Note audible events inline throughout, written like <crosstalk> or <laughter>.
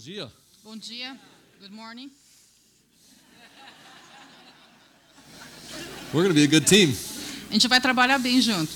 Bom dia. Bom dia. Good morning. We're going to be a good team. A gente vai trabalhar bem junto.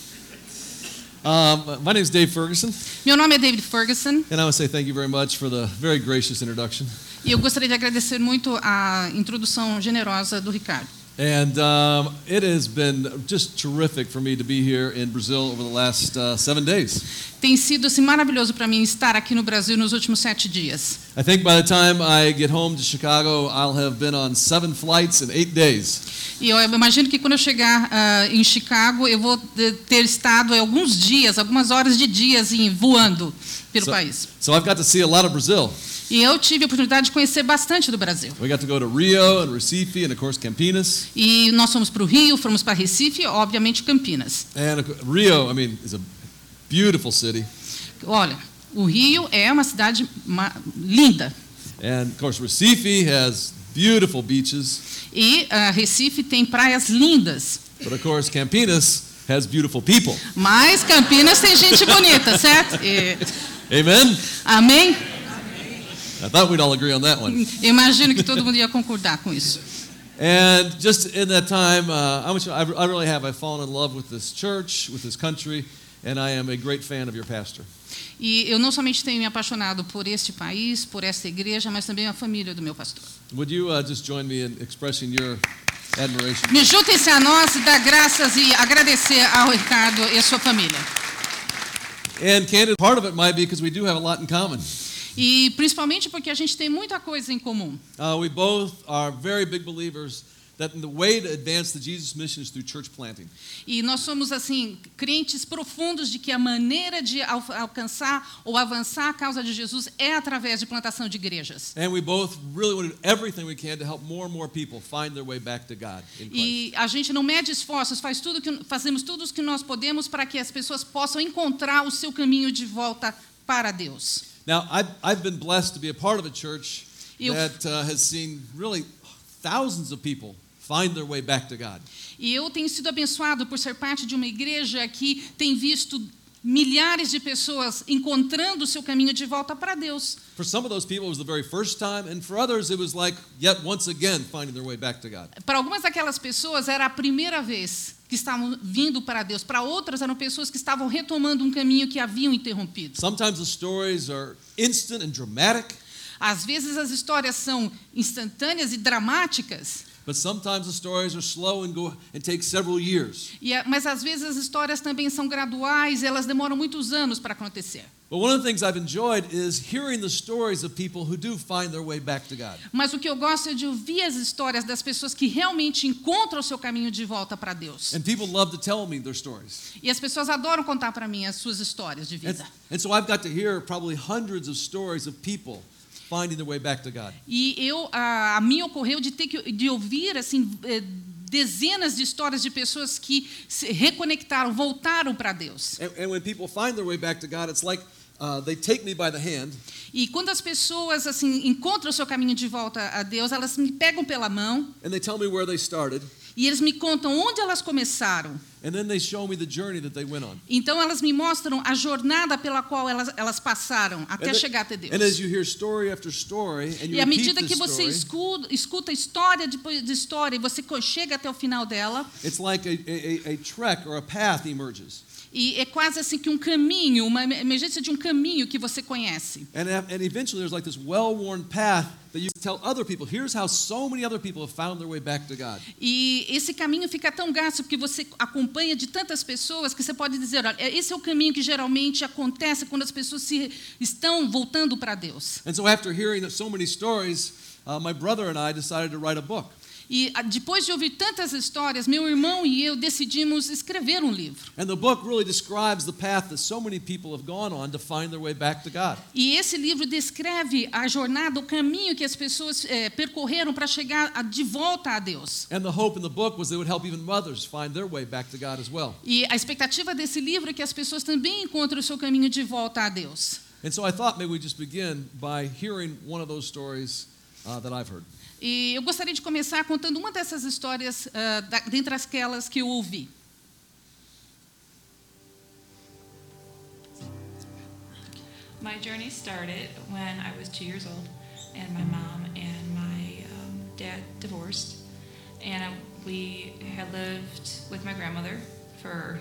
Um, my name is Dave Ferguson, Meu nome é David Ferguson and I want to say thank you very much for the very gracious introduction. e eu gostaria de agradecer muito a introdução generosa do Ricardo. And um, it has been just terrific for me to be here in Brazil over the last uh, seven days. Tem sido assim, maravilhoso para mim estar aqui no Brasil nos últimos sete dias. I think by the time I get home to Chicago, I'll have been on seven flights in eight days. E eu imagino que quando eu chegar ah, em Chicago, eu vou ter estado aí alguns dias, algumas horas de dias em, voando pelo So, país. so I've got to see a lot of Brazil. E eu tive a oportunidade de conhecer bastante do Brasil. We got to go to Rio and Recife and of course Campinas. E nós fomos para o Rio, fomos para Recife obviamente, Campinas. And co- Rio, I mean, is a beautiful city. Olha, o Rio é uma cidade linda. And of course Recife has beautiful beaches. E ah, Recife tem praias lindas. But of course, Campinas has beautiful people. Mas Campinas tem gente bonita, certo? E- Amen? amém? I thought we'd all agree on that one. <laughs> Eu Imagino que todo mundo ia concordar com isso. And just in that time, uh, I I really have. I've fallen in love with this church, with this country, and I am a great fan of your pastor. E eu não somente tenho me apaixonado por este país, por esta igreja, mas também a família do meu pastor. Would you uh, just join me in expressing your admiration? Me juntem-se a nós e dar graças e agradecer ao Ricardo e a sua família. And candid, part of it might be because we do have a lot in common. E principalmente porque a gente tem muita coisa em comum. Uh, we both are very big believers that the way to advance the Jesus mission is through church planting. E nós somos, assim, crentes profundos de que a maneira de al- alcançar ou avançar a causa de Jesus é através de plantação de igrejas. And we both really want to do everything we can to help more and more people find their way back to God. E a gente não mede esforços, faz tudo que, fazemos tudo o que nós podemos para que as pessoas possam encontrar o seu caminho de volta para Deus. Now, I've, I've been blessed to be a part of a church that uh, has seen really thousands of people find their way back to God. E eu tenho sido abençoado por ser parte de uma igreja que tem visto milhares de pessoas encontrando o seu caminho de volta para Deus. For some of those people, it was the very first time, and for others, it was like yet once again finding their way back to God. Para algumas daquelas pessoas era a primeira vez que estavam vindo para Deus. Para outras eram pessoas que estavam retomando um caminho que haviam interrompido. Sometimes the stories are instant and dramatic, Às vezes as histórias são instantâneas e dramáticas, but sometimes the stories are slow and go and take several years. e a- mas às vezes as histórias também são graduais, elas demoram muitos anos para acontecer. But one of the things I've enjoyed is hearing the stories of people who do find their way back to God. Mas o que eu gosto é de ouvir as histórias das pessoas que realmente encontram o seu caminho de volta para Deus. And people love to tell me their stories. E as pessoas adoram contar para mim as suas histórias de And, vida. and so I've got to hear probably hundreds of stories of people finding their way back to God. E eu, a, a mim ocorreu de ter que de ouvir assim eh, dezenas de histórias de pessoas que se reconectaram, voltaram para Deus. And, and when people find their way back to God, it's like uh, they take me by the hand E quando as pessoas assim encontram o seu caminho de volta a Deus, elas me pegam pela mão and they tell me where they started, e eles me contam onde elas começaram. and then they show me the journey that they went on. Então elas me mostram a jornada pela qual elas, elas passaram até And chegar até Deus. And as you hear story after story, and you E à medida que você story, escuta, história depois de história e você chega até o final dela, it's like a, a, a, trek or a path emerges. e é quase assim que um caminho, uma emergência de um caminho que você conhece. And, and eventually there's like this well-worn path that you tell other people, here's how so many other people have found their way back to God. E esse caminho fica tão gasto porque você acompanha de tantas pessoas que você pode dizer, olha, esse é o caminho que geralmente acontece quando as pessoas se estão voltando para Deus. And so after hearing so many stories, uh, my brother and I decided to write a book. E ah, depois de ouvir tantas histórias, meu irmão e eu decidimos escrever um livro. And the book really describes the path that so many people have gone on to find their way back to God. E esse livro descreve a jornada, o caminho que as pessoas eh, percorreram para chegar de volta a Deus. E a expectativa desse livro é que as pessoas também encontrem o seu caminho de volta a Deus. And so I thought maybe we'd just begin by hearing one of those stories uh, that I've heard. E eu gostaria de começar contando uma dessas histórias, ah, da, dentre aquelas que eu ouvi. My journey started when I was two years old, and my mom and my um, dad divorced, and uh, we had lived with my grandmother for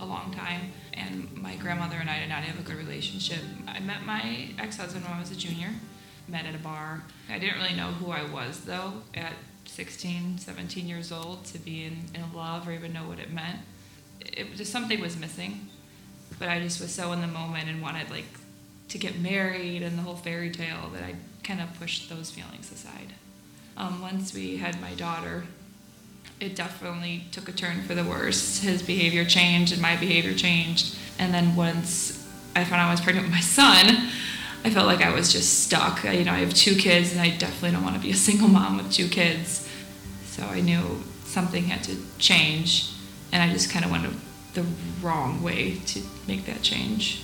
a long time. And my grandmother and I did not have a good relationship. I met my ex-husband when I was a junior. Met at a bar. I didn't really know who I was though at 16, 17 years old to be in, in love or even know what it meant. It just something was missing but I just was so in the moment and wanted like to get married and the whole fairy tale that I kind of pushed those feelings aside. Um, once we had my daughter, it definitely took a turn for the worse. His behavior changed and my behavior changed. And then once I found out I was pregnant with my son, I felt like I was just stuck. I, you know, I have two kids and I definitely don't want to be a single mom with two kids. So I knew something had to change and I just kind of went the wrong way to make that change.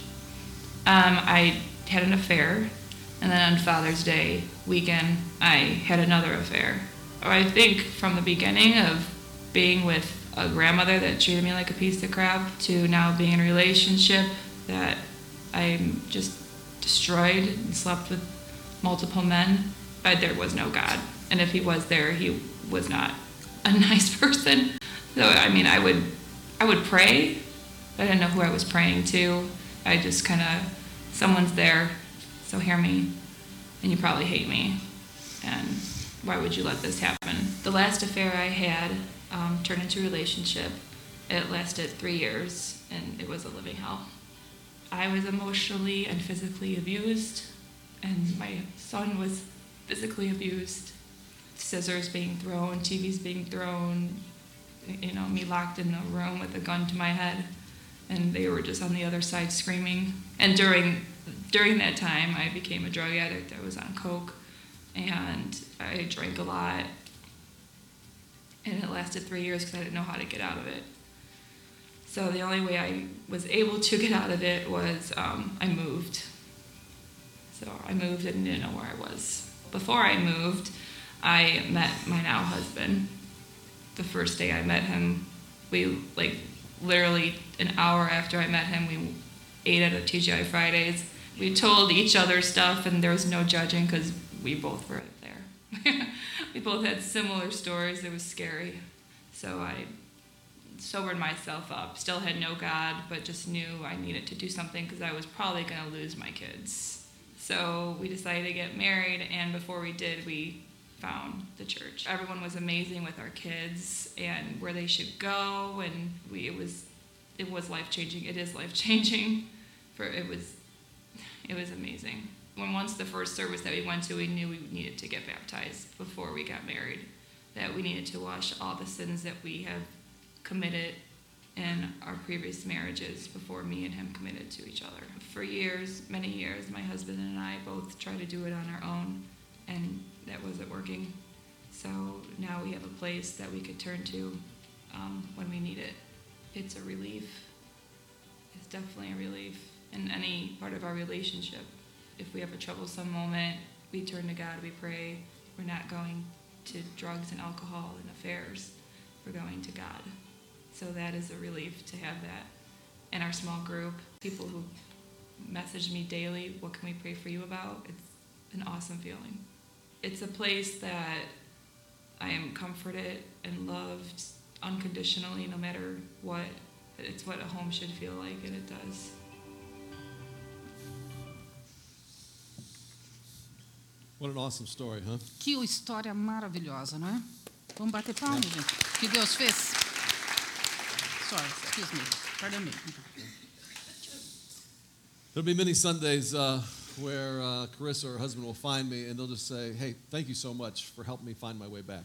Um, I had an affair, and then on Father's Day weekend, I had another affair. I think from the beginning of being with a grandmother that treated me like a piece of crap to now being in a relationship that I'm just destroyed and slept with multiple men, but there was no God. And if he was there, he was not <laughs> a nice person. So I mean, I would I would pray, but I didn't know who I was praying to. I just kind of, someone's there, so hear me, and you probably hate me, and why would you let this happen? The last affair I had um, turned into a relationship. It lasted three years, and it was a living hell. I was emotionally and physically abused, and my son was physically abused. Scissors being thrown, TVs being thrown, you know, me locked in a room with a gun to my head, and they were just on the other side screaming. And during during that time, I became a drug addict. I was on coke, and I drank a lot, and it lasted three years because I didn't know how to get out of it. So the only way I was able to get out of it was um, I moved. So I moved and didn't know where I was. Before I moved, I met my now husband the first day I met him, we like literally an hour after I met him, we ate at a TGI Fridays. We told each other stuff, and there was no judging because we both were there. <laughs> we both had similar stories. It was scary. So I sobered myself up. Still had no God, but just knew I needed to do something because I was probably going to lose my kids. So we decided to get married, and before we did, we found the church. Everyone was amazing with our kids and where they should go, and we it was it was life changing. It is life changing. <laughs> For it was it was amazing. When once the first service that we went to, we knew we needed to get baptized before we got married. That we needed to wash all the sins that we have committed in our previous marriages before me and him committed to each other. For years, many years, my husband and I both tried to do it on our own, and that wasn't working. So now we have a place that we could turn to um, when we need it. It's a relief. It's definitely a relief in any part of our relationship. If we have a troublesome moment, we turn to God, we pray. We're not going to drugs and alcohol and affairs. We're going to God. So that is a relief to have that in our small group. People who message me daily, what can we pray for you about? It's an awesome feeling it's a place that I am comforted and loved unconditionally, no matter what. It's what a home should feel like, and it does. What an awesome story, huh? Que história maravilhosa, não é? Vamos bater palmas, gente. Que Deus fez. Sorry, excuse me. Pardon me. There'll be many Sundays uh, where uh, Carissa or her husband will find me and they'll just say, "Hey, thank you so much for helping me find my way back."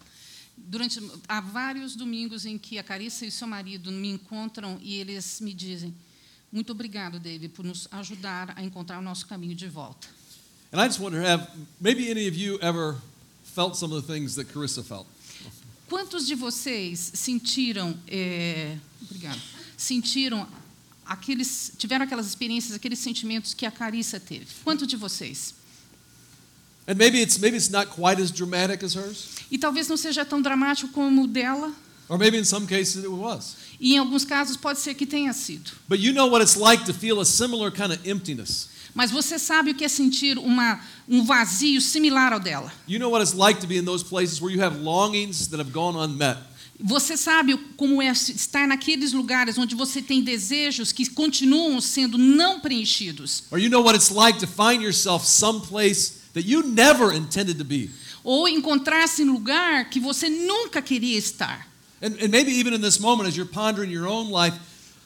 Durante há vários domingos em que a Carissa e seu marido me encontram e eles me dizem: "Muito obrigado, David, por nos ajudar a encontrar o nosso caminho de volta." And I just wonder, have maybe any of you ever felt some of the things that Carissa felt? Quantos de vocês sentiram, é, obrigado, sentiram aqueles, tiveram aquelas experiências, aqueles sentimentos que a Carissa teve? Quantos de vocês? And maybe it's maybe it's not quite as dramatic as hers. E talvez não seja tão dramático como o dela. Or maybe in some cases it was. E em alguns casos pode ser que tenha sido. But you know what it's like to feel a similar kind of emptiness. Mas você sabe o que é sentir uma, um vazio similar ao dela. You know what it's like to be in those places where you have longings that have gone unmet. Você sabe como é estar naqueles lugares onde você tem desejos que continuam sendo não preenchidos. Or you know what it's like to find yourself someplace that you never intended to be. Ou encontrar-se em lugar que você nunca queria estar. And, and maybe even in this moment, as you're pondering your own life,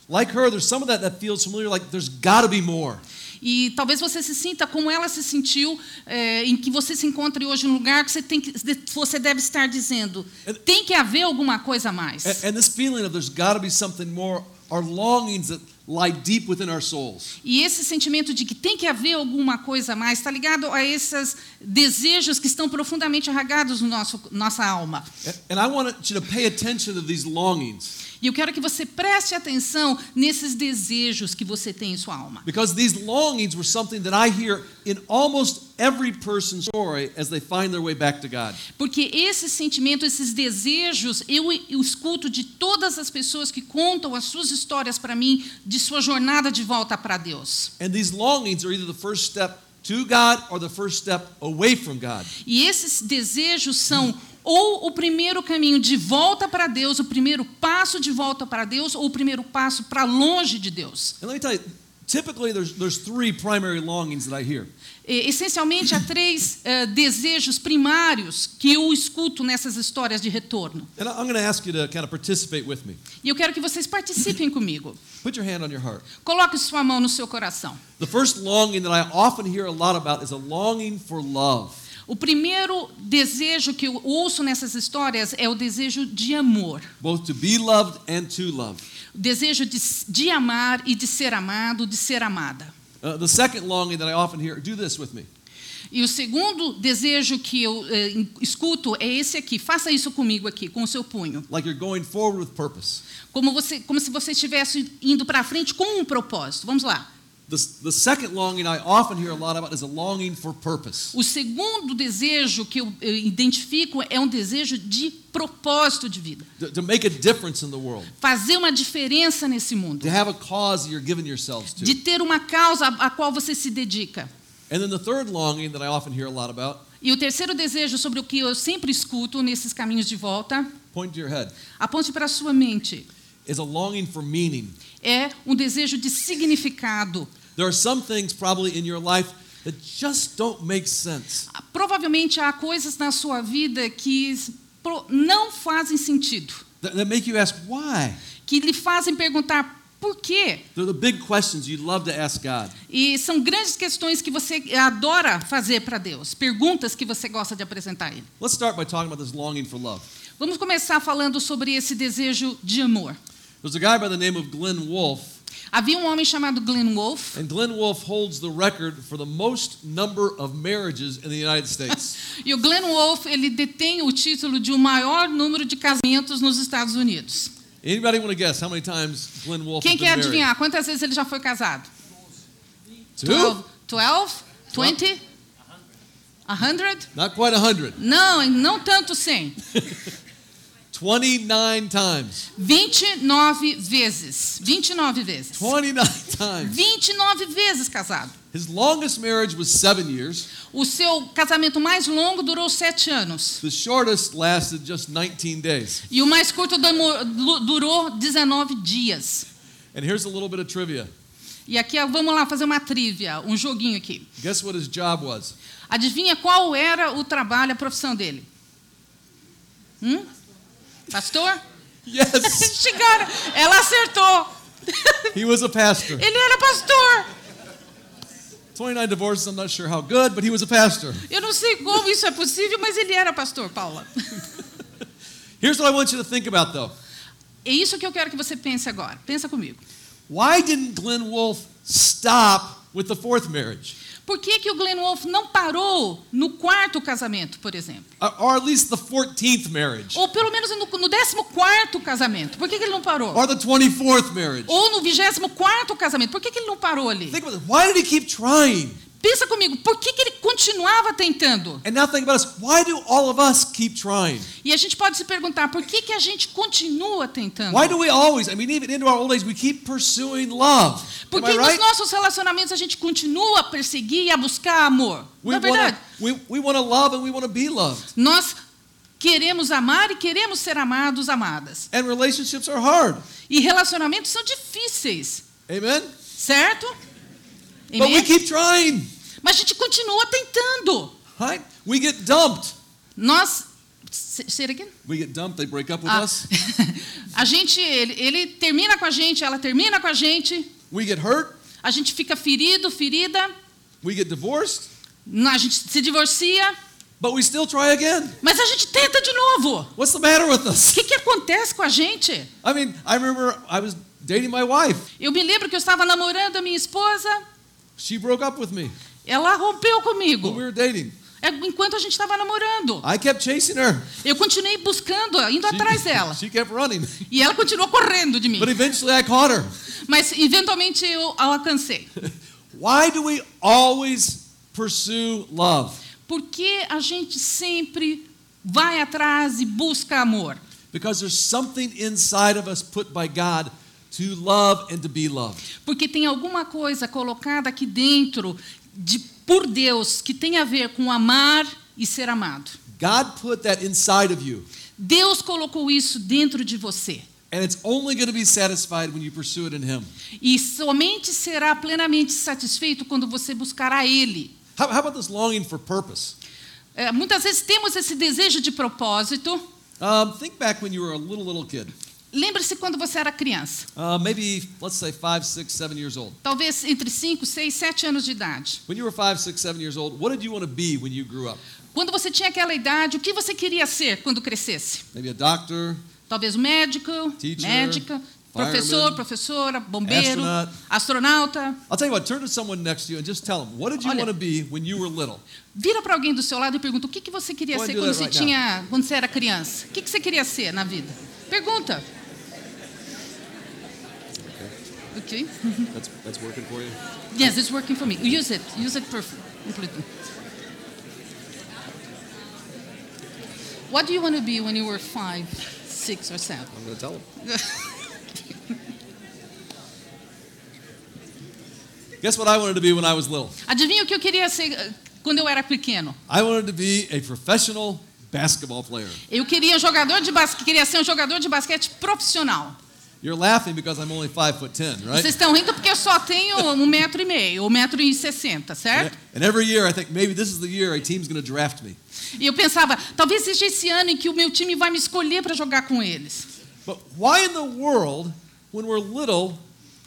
like her, there's some of that that feels familiar, like there's got to be more. E talvez você se sinta como ela se sentiu, é, em que você se encontre hoje num lugar que você, tem que, você deve estar dizendo: tem que haver alguma coisa a mais. And, and this feeling of there's got to be something more are longings that lie deep within our souls. E esse sentimento de que tem que haver alguma coisa a mais está ligado a esses desejos que estão profundamente arraigados no nosso nossa alma. And, and I want you to pay attention to these longings. E eu quero que você preste atenção nesses desejos que você tem em sua alma. Because these longings were something that I hear in almost every person's story as they find their way back to God. Porque esse sentimento, esses desejos, eu, eu escuto de todas as pessoas que contam as suas histórias para mim de sua jornada de volta para Deus. And these longings are either the first step to God or the first step away from God. E esses desejos são ou o primeiro caminho de volta para Deus, o primeiro passo de volta para Deus, ou o primeiro passo para longe de Deus. And let me tell you, typically there's, there's three primary longings that I hear. Essencialmente, há três uh, desejos primários que eu escuto nessas histórias de retorno. And I'm going to ask you to kind of participate with me. E eu quero que vocês participem comigo. Put your hand on your heart. Coloque sua mão no seu coração. The first longing that I often hear a lot about is a longing for love. O primeiro desejo que eu ouço nessas histórias é o desejo de amor. Both to be loved and to love. O desejo de, de amar e de ser amado, de ser amada. Uh, the second longing that I often hear, do this with me. E o segundo desejo que eu eh, escuto é esse aqui. Faça isso comigo aqui, com o seu punho. Like you're going forward with purpose. Como, você, como se você estivesse indo para frente com um propósito. Vamos lá. The, the second longing I often hear a lot about is a longing for purpose. O segundo desejo que eu, identifico é um desejo de propósito de vida. To, make a difference in the world. Fazer uma diferença nesse mundo. To have a cause that you're giving yourselves to. De ter uma causa a qual você se dedica. And then the third longing that I often hear a lot about, E o terceiro desejo sobre o que eu sempre escuto nesses caminhos de volta, point to your head, aponte para a sua mente, is a longing for meaning. é um desejo de significado. There are some things probably in your life that just don't make sense. Provavelmente há coisas na sua vida que não fazem sentido, That, that make you ask why. que lhe fazem perguntar por quê. They're the big questions you'd love to ask God. E são grandes questões que você adora fazer para Deus, perguntas que você gosta de apresentar a Ele. Let's start by talking about this longing for love. Vamos começar falando sobre esse desejo de amor. There's a guy by the name of Glenn Wolfe, Havia um homem chamado Glenn Wolfe, and Glenn Wolfe holds the record for the most number of marriages in the United States. <laughs> e o Glenn Wolfe ele detém o título de o maior número de casamentos nos Estados Unidos. Anybody want to guess how many times Glenn Wolfe Quem quer married? adivinhar quantas vezes ele já foi casado? Two? 12? 20? 100? Not quite a hundred. Não, não tanto 100. <laughs> 29 times. 29 vezes. 29 vezes. 29 <laughs> times. 29 vezes casado. His longest marriage was seven years. O seu casamento mais longo durou sete anos. The shortest lasted just 19 days. E o mais curto durou 19 dias. And here's a little bit of trivia. E aqui vamos lá fazer uma trivia, um joguinho aqui. Guess what his job was? Adivinha qual era o trabalho, a profissão dele? Hum? Pastor? Yes, <laughs> Chegaram. Ela acertou. he was a pastor. Ele era pastor. 29 divorces, I'm not sure how good, but he was a pastor. Eu não sei como isso é possível, mas ele era pastor, Paula. <laughs> Here's what I want you to think about though. É isso que eu quero que você pense agora. Pensa comigo. Why didn't Glenn Wolfe stop with the fourth marriage? Por que, que o Glenn Wolfe não parou no quarto casamento, por exemplo? Or- Or at least the 14th marriage? Ou pelo menos no, no 14 casamento. Por que, que ele não parou? Or the 24th marriage? Ou no 24 casamento. Por que, que ele não parou ali? Think about it. Why did he keep trying? Pensa comigo, por que, que ele continuava tentando. And now think about us. Why do all of us keep trying? E a gente pode se perguntar por que, que a gente continua tentando? Why do we always, I mean, even into our old age, we keep pursuing love? Por que nos right? nossos relacionamentos a gente continua a perseguir e a buscar amor? We Na wanna, verdade, we, we want to love and we want to be loved. nós queremos amar e queremos ser amados, amadas. And relationships are hard. E relacionamentos são difíceis, Amen? certo? But we Amém? keep trying, Mas a gente continua tentando. right? We get dumped. Nós. Say it again? We get dumped, they break up with Ah, us. <laughs> a gente, ele, ele termina com a gente, ela termina com a gente, We get hurt. a gente fica ferido, ferida, We get divorced. a gente se divorcia, But we still try again. mas a gente tenta de novo. What's the matter with O us? que, que acontece com a gente? I mean, I remember I was dating my wife. Eu me lembro que eu estava namorando a minha esposa, She broke up with me ela rompeu comigo, we were dating. é, enquanto a gente estava namorando. I kept chasing her. Eu continuei buscando, indo She- atrás dela. She kept running. E ela continuou correndo de mim. But eventually I caught her. Mas eventualmente eu a alcancei. <laughs> Why do we always pursue love? Por que a gente sempre vai atrás e busca amor? Because there's something inside of us put by God to love and to be loved. Porque tem alguma coisa colocada aqui dentro de por Deus que tem a ver com amar e ser amado. God put that inside of you. Deus colocou isso dentro de você. And it's only going to be satisfied when you pursue it in Him. E somente será plenamente satisfeito quando você buscar a Ele. How, how about this longing for purpose? É, muitas vezes temos esse desejo de propósito. Um, think back when you were a little, little kid. Lembre-se quando você era criança. Uh, maybe, let's say, five, six, seven years old. Talvez entre 5, 6, 7 anos de idade. When you were five, six, seven years old, what did you want to be when you grew up? Quando você tinha aquela idade, o que você queria ser quando crescesse? Maybe a doctor, Talvez um médico, Teacher, médica, professor, professora, bombeiro, astronaut. astronauta. I'll tell you what, turn to someone next to you and just tell them, what did you Olha. want to be when you were little? Vira para alguém do seu lado e pergunta o que, que você queria Go ser do quando você, right tinha, quando você era criança. O que, que você queria ser na vida? Pergunta. Ok? That's, that's working for you? Yes, it's working for me. Use it. Use it perfect. completely. What do you want to be when you were five, six, or seven? I'm going to tell them. <laughs> Guess what I wanted to be when I was little? Adivinha o que eu queria ser eh, quando eu era pequeno? I wanted to be a professional basketball player. Eu queria jogador de basquete, queria ser um jogador de basquete profissional. You're laughing because I'm only five foot ten, right? Vocês estão rindo porque eu só tenho um metro e meio, um metro e sessenta, certo? And every year I think maybe this is the year a team's going to draft me. E eu pensava, talvez seja esse ano em que o meu time vai me escolher para jogar com eles. But why in the world, when we're little,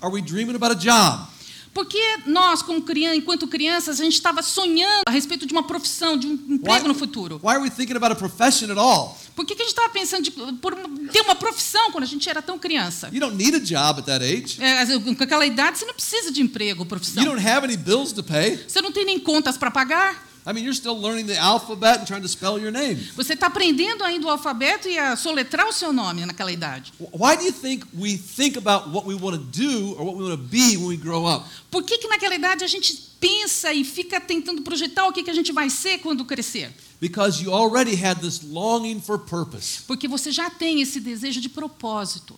are we dreaming about a job? Porque nós, como criança, enquanto crianças, a gente estava sonhando a respeito de uma profissão, de um emprego no futuro. Why are we thinking about a profession at all? Por que, que a gente estava pensando de, por ter uma profissão quando a gente era tão criança? You don't need a job at that age. É, com aquela idade, você não precisa de emprego, You profissão. don't have any bills to pay. Você não tem nem contas para pagar. I mean, you're still learning the alphabet and trying to spell your name. Você está aprendendo ainda o alfabeto e a soletrar o seu nome naquela idade. Why do you think we think about what we want to do or what we want to be when we grow up? Por que, que naquela idade a gente pensa e fica tentando projetar o que, que a gente vai ser quando crescer? Because you already had this longing for purpose. Porque você já tem esse desejo de propósito.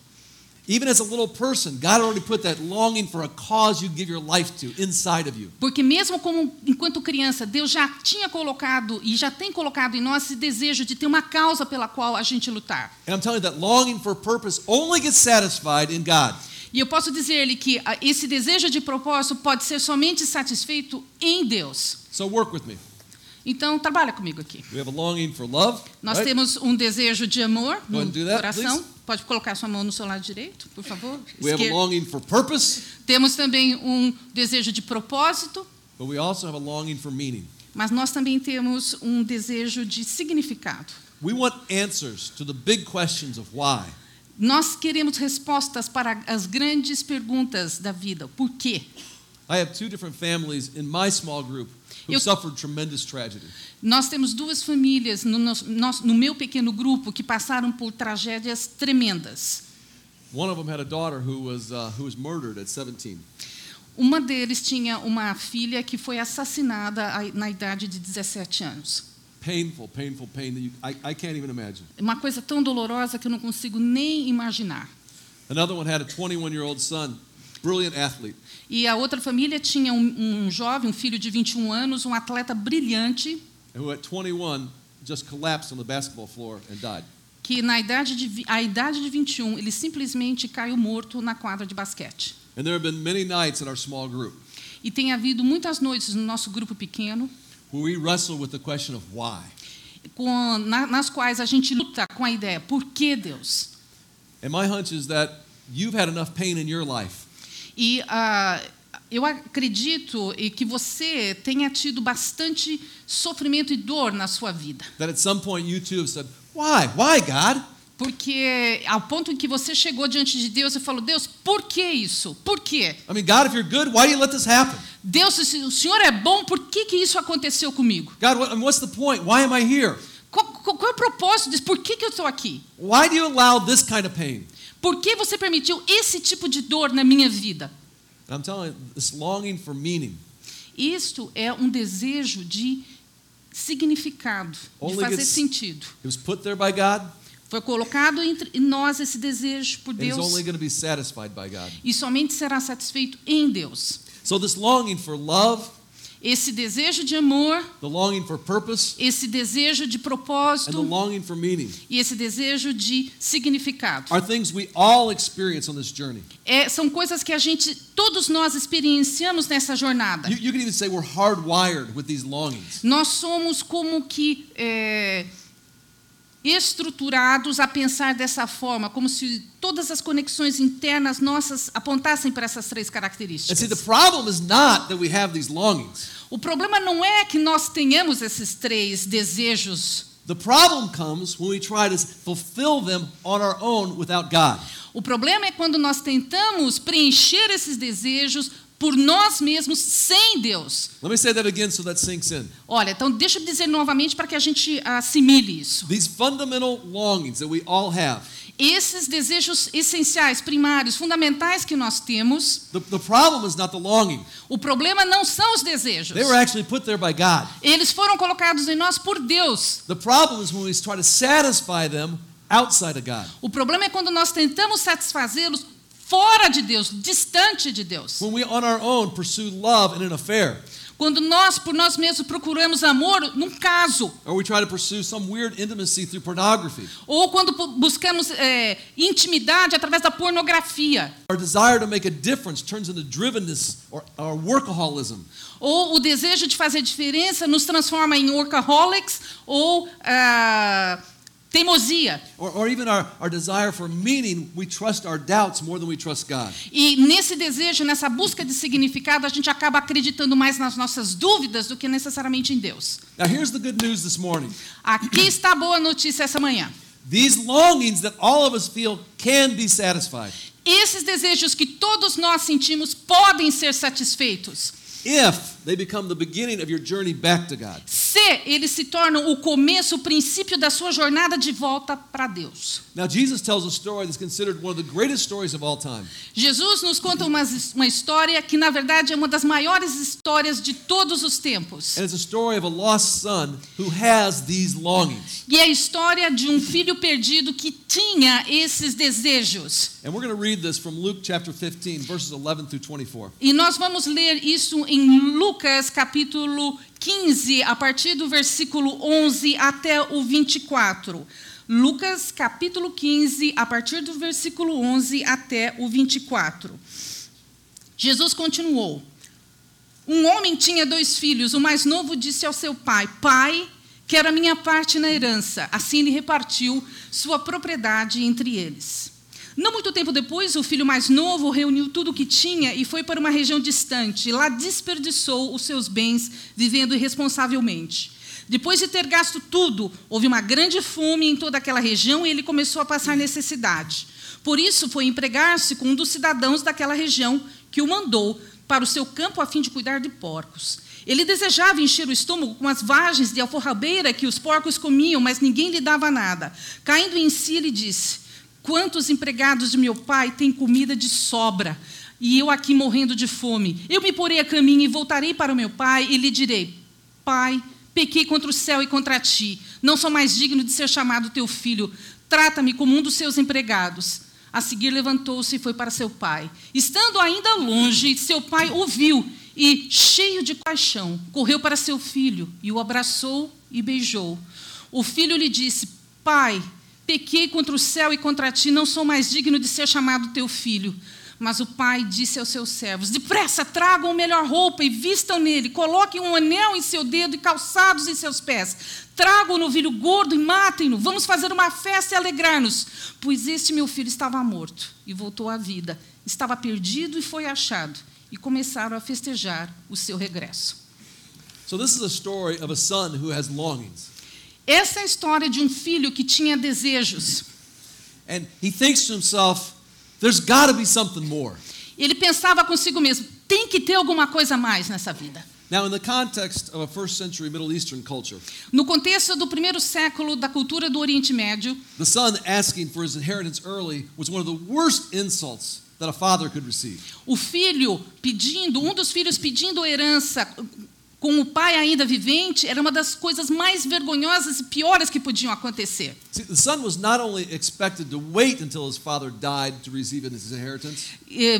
Even as a little person, God already put that longing for a cause you give your life to inside of you. Porque mesmo como enquanto criança, Deus já tinha colocado e já tem colocado em nós esse desejo de ter uma causa pela qual a gente lutar. And I'm telling you that longing for purpose only gets satisfied in God. E eu posso dizer-lhe que ah, esse desejo de propósito pode ser somente satisfeito em Deus. So work with me. Então, trabalha comigo aqui. We have a longing for love. Nós right? temos um desejo de amor Go no that, coração. please. Pode colocar sua mão no seu lado direito, por favor. We have a Esquerda. longing for purpose, Temos também um desejo de propósito, but we also have a longing for meaning. mas nós também temos um desejo de significado. We want answers to the big questions of why. Nós queremos respostas para as grandes perguntas da vida. Por quê? I have two different families in my small group who Eu- suffered tremendous tragedy. Nós temos duas famílias no, nosso- no meu pequeno grupo que passaram por tragédias tremendas. One of them had a daughter who was, uh, who was murdered at 17. Uma deles tinha uma filha que foi assassinada na idade de 17 anos. Painful, painful pain that you, I, I can't even imagine. Uma coisa tão dolorosa que eu não consigo nem imaginar. Another one had a 21 year old son, brilliant athlete. E a outra família tinha um, um jovem, um filho de 21 anos, um atleta brilhante, who at 21 just collapsed on the basketball floor and died. que na idade de, a idade de 21 ele simplesmente caiu morto na quadra de basquete. And there have been many nights in our small group E tem havido muitas noites no nosso grupo pequeno where we wrestle with the question of why. com, na- nas quais a gente luta com a ideia: por que Deus? And my hunch is that you've had enough pain in your life E ah, eu acredito que você tenha tido bastante sofrimento e dor na sua vida. that at some point you too have said, Why? Why, God? Porque ao ponto em que você chegou diante de Deus e falou: Deus, por que isso? Por quê? I mean, God, if you're good, why do you let this happen? Deus, se o Senhor é bom, por que, que isso aconteceu comigo? God, what's the point? Why am I here? Qual, qual- qual é o propósito disso? Por que, que eu estou aqui? Why do you allow this kind of pain? Por que você permitiu esse tipo de dor na minha vida? And I'm telling you, this longing for meaning Isto é um desejo de significado, de Only fazer gets- sentido. it was put there by God, Foi colocado entre em nós esse desejo por Deus only going to be satisfied by God. e somente será satisfeito em Deus. So, this longing for love, Esse desejo de amor, the longing for purpose, esse desejo de propósito meaning e esse desejo de significado. are things we all experience on this journey. É, são coisas que a gente, todos nós experienciamos nessa jornada. You, you can even say we're hardwired with these longings. Nós somos como que é, estruturados a pensar dessa forma, como se todas as conexões internas nossas apontassem para essas três see, características. problem is not that we have these longings. O problema não é que nós tenhamos esses três desejos. The problem comes when we try to fulfill them on our own without God. O problema é quando nós tentamos preencher esses desejos por nós mesmos sem Deus. Let me say that again so that sinks in. Olha, então deixa eu dizer novamente para que a gente assimile isso. These fundamental longings that we all have, Esses desejos essenciais, primários, fundamentais que nós temos, the, the problem is not the longing. o problema não são os desejos. They were actually put there by God. Eles foram colocados em nós por Deus. The problem is when we try to satisfy them outside of God. O problema é quando nós tentamos satisfazê-los fora de Deus, distante de Deus. When we on our own pursue love in an affair, Quando nós, por nós mesmos, procuramos amor num caso, or we try to pursue some weird intimacy through pornography. ou quando buscamos é, intimidade através da pornografia, Our desire to make a difference turns into drivenness or, or workaholism. ou o desejo de fazer diferença nos transforma em workaholics ou ah, teimosia. Or, or even our, our desire for meaning, we trust our doubts more than we trust God. E nesse desejo, nessa busca de significado, a gente acaba acreditando mais nas nossas dúvidas do que necessariamente em Deus. Now, here's the good news this morning Aqui está a boa notícia essa manhã. these longings that all of us feel can be satisfied Esses desejos que todos nós sentimos podem ser satisfeitos if they become the beginning of your journey back to God. se eles se tornam o começo, o princípio da sua jornada de volta para Deus. Now, Jesus tells a story that's considered one of the greatest stories of all time. Jesus nos conta uma, uma história que, na verdade, é uma das maiores histórias de todos os tempos. And it's a story of a lost son who has these longings. E é a história de um filho perdido que tinha esses desejos. And we're going to read this from Luke chapter 15, verses 11 through 24. E nós vamos ler isso em Lucas capítulo 15, a partir do versículo 11 até o 24. Lucas capítulo 15, a partir do versículo 11 até o 24. Jesus continuou: Um homem tinha dois filhos. O mais novo disse ao seu pai: Pai, quero a minha parte na herança. Assim ele repartiu sua propriedade entre eles. Não muito tempo depois, o filho mais novo reuniu tudo o que tinha e foi para uma região distante. Lá desperdiçou os seus bens, vivendo irresponsavelmente. Depois de ter gasto tudo, houve uma grande fome em toda aquela região e ele começou a passar necessidade. Por isso, foi empregar-se com um dos cidadãos daquela região, que o mandou para o seu campo a fim de cuidar de porcos. Ele desejava encher o estômago com as vagens de alforrabeira que os porcos comiam, mas ninguém lhe dava nada. Caindo em si, ele disse: Quantos empregados de meu pai têm comida de sobra? e eu aqui morrendo de fome. Eu me porei a caminho e voltarei para o meu pai e lhe direi: Pai, pequei contra o céu e contra ti. Não sou mais digno de ser chamado teu filho. Trata-me como um dos seus empregados. A seguir levantou-se e foi para seu pai. Estando ainda longe, seu pai o viu e, cheio de paixão, correu para seu filho e o abraçou e beijou. O filho lhe disse: Pai, pequei contra o céu e contra ti, não sou mais digno de ser chamado teu filho. Mas o pai disse aos seus servos: Depressa, tragam melhor roupa e vistam nele, coloquem um anel em seu dedo e calçados em seus pés. Tragam o novilho gordo e matem-no. Vamos fazer uma festa e alegrar-nos. Pois este meu filho estava morto e voltou à vida. Estava perdido e foi achado. E começaram a festejar o seu regresso. So, this is a story of a son who has longings. Essa é a história de um filho que tinha desejos. And he thinks to himself, there's got to be something more. Ele pensava consigo mesmo: tem que ter alguma coisa mais nessa vida. Now, in the context of a first century Middle Eastern culture, No contexto do primeiro século da cultura do Oriente Médio, the son asking for his inheritance early was one of the worst insults that a father could receive. o filho pedindo, um dos filhos pedindo herança com o pai ainda vivente, era uma das coisas mais vergonhosas e piores que podiam acontecer. See, the son was not only expected to wait until his father died to receive his inheritance,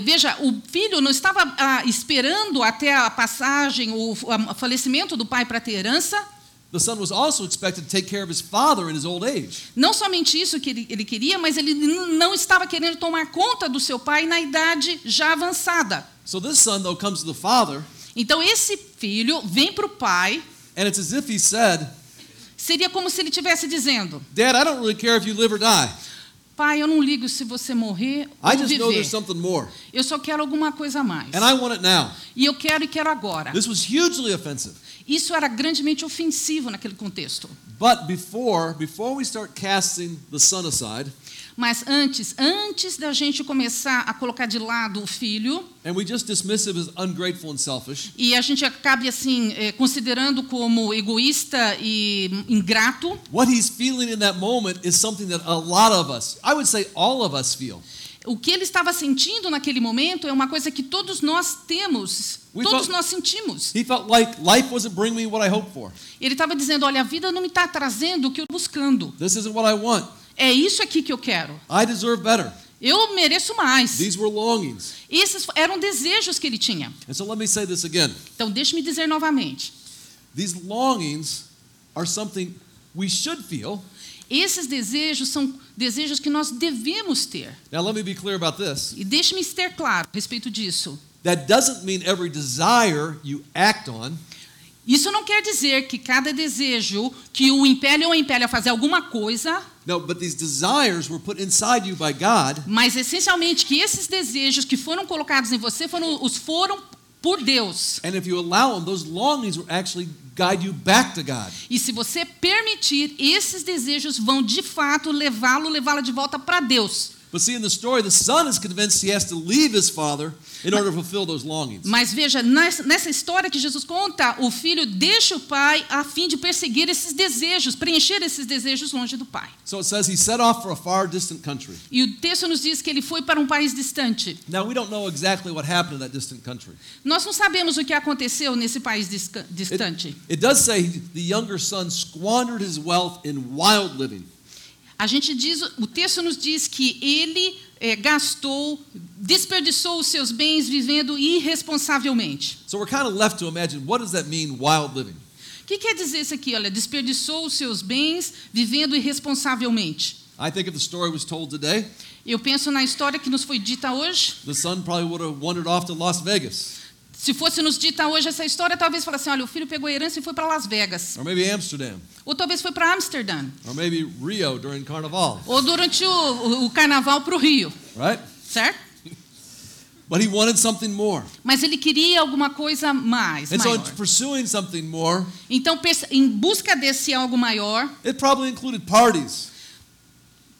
Veja, o filho não estava ah, esperando até a passagem, o o falecimento do pai para ter herança. the son was also expected to take care of his father in his old age. Não somente isso que ele, ele queria, mas ele não estava querendo tomar conta do seu pai na idade já avançada. So this son, though, comes to the father, Então esse filho vem para o pai, and it's as if he said, seria como se ele estivesse dizendo: Dad, I don't really care if you live or die. Pai, eu não ligo se você morrer I ou just know viver. there's something more, Eu só quero alguma coisa a mais. and I want it now. E eu quero e quero agora. This was hugely offensive. Isso era grandemente ofensivo naquele contexto. But before, before we start casting the son aside, Mas antes, antes da gente começar a colocar de lado o filho, and we just dismiss him as ungrateful and selfish, e a gente acabe assim, eh, considerando como egoísta e ingrato, what he's feeling in that moment is something that a lot of us, I would say all of us feel. o que ele estava sentindo naquele momento é uma coisa que todos nós temos, We todos felt- nós sentimos. He felt like life wasn't bringing me what I hoped for. Ele estava dizendo: olha, a vida não me está trazendo o que eu estou buscando. This isn't what I want. É isso aqui que eu quero. I deserve better. Eu mereço mais. These were longings. Esses eram desejos que ele tinha. And so let me say this again. Então, deixe-me dizer novamente: These longings are something we should feel. esses desejos são desejos que nós devemos ter. Now, let me be clear about this. E deixe-me ser claro a respeito disso. That doesn't mean every desire you act on Isso não quer dizer que cada desejo que o impele ou impele a fazer alguma coisa, No, but these desires were put inside you by God, mas essencialmente que esses desejos que foram colocados em você foram, os foram por Deus. and if you allow them, those longings will actually guide you back to God. E se você permitir, esses desejos vão de fato levá-lo, levá-la de volta para Deus. But see, in the story, the son is convinced he has to leave his father in order to fulfill those longings. Mas veja, nessa, história que Jesus conta, o filho deixa o pai a fim de perseguir esses desejos, preencher esses desejos longe do pai. So it says he set off for a far distant country. E o texto nos diz que ele foi para um país distante. Now, we don't know exactly what happened in that distant country. Nós não sabemos o que aconteceu nesse país disca- It, distante. it does say the younger son squandered his wealth in wild living. A gente diz, o texto nos diz que ele eh, gastou, desperdiçou os seus bens vivendo irresponsavelmente. So we're kind of left to imagine what does that mean, wild living? O que quer dizer isso aqui? Olha, desperdiçou os seus bens vivendo irresponsavelmente. I think if the story was told today, Eu penso na história que nos foi dita hoje. the son probably would have wandered off to Las Vegas Se fosse nos dita hoje essa história, talvez falasse assim: olha, o filho pegou a herança e foi para Las Vegas. or maybe Amsterdam Ou talvez foi para Amsterdã. or maybe Rio during Carnival, Ou durante o, o, carnaval para o Rio. right? Certo? <laughs> But he wanted something more. Mas ele queria alguma coisa mais, And so, maior. in pursuing something more, Então, em busca desse algo maior, it probably included parties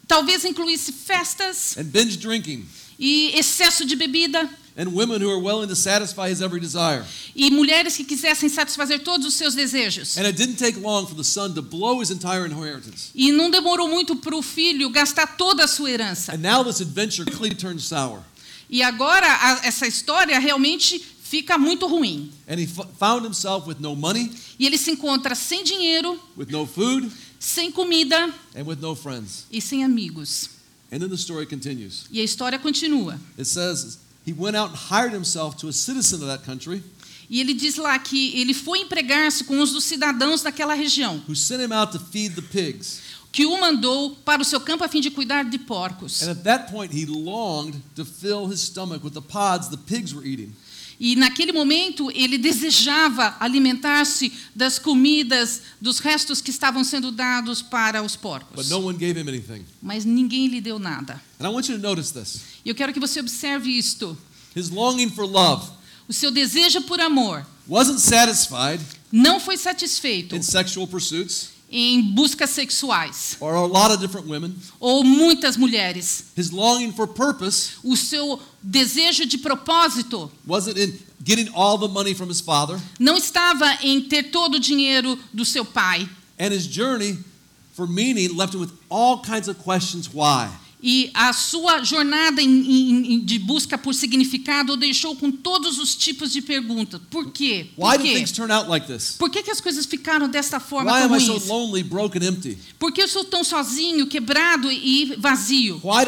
talvez incluísse festas and binge drinking e excesso de bebida and women who are willing to satisfy his every desire. e mulheres que quisessem satisfazer todos os seus desejos. And it didn't take long for the son to blow his entire inheritance. E não demorou muito para o filho gastar toda a sua herança. And now this adventure quickly turned sour. E agora a- essa história realmente fica muito ruim. And he f- found himself with no money, E ele se encontra sem dinheiro, with no food, sem comida and with no friends. e sem amigos. And then the story continues. E a história continua. It says he went out and hired himself to a citizen of that country E ele diz lá que ele foi empregar-se com os dos cidadãos daquela região, who sent him out to feed the pigs. que o mandou para o seu campo a fim de cuidar de porcos. And at that point, he longed to fill his stomach with the pods the pigs were eating. E naquele momento ele desejava alimentar-se das comidas, dos restos que estavam sendo dados para os But porcos. no one gave him anything. Mas ninguém lhe deu nada. And I want you to notice this E eu quero que você observe isto. his longing for love O seu desejo por amor wasn't satisfied não foi satisfeito in sexual pursuits em buscas sexuais or a lot of different women. ou muitas mulheres. His longing for purpose O seu desejo de propósito wasn't in getting all the money from his father. não estava em ter todo o dinheiro do seu pai. And his journey for meaning left him with all kinds of questions why. E a sua jornada em- em- de busca por significado o deixou com todos os tipos de perguntas. Por quê? Why Por did quê? things turn out like this? Por que, que as coisas ficaram desta forma Why tão so lonely, broken, empty? Por que eu sou tão sozinho, quebrado e vazio? Why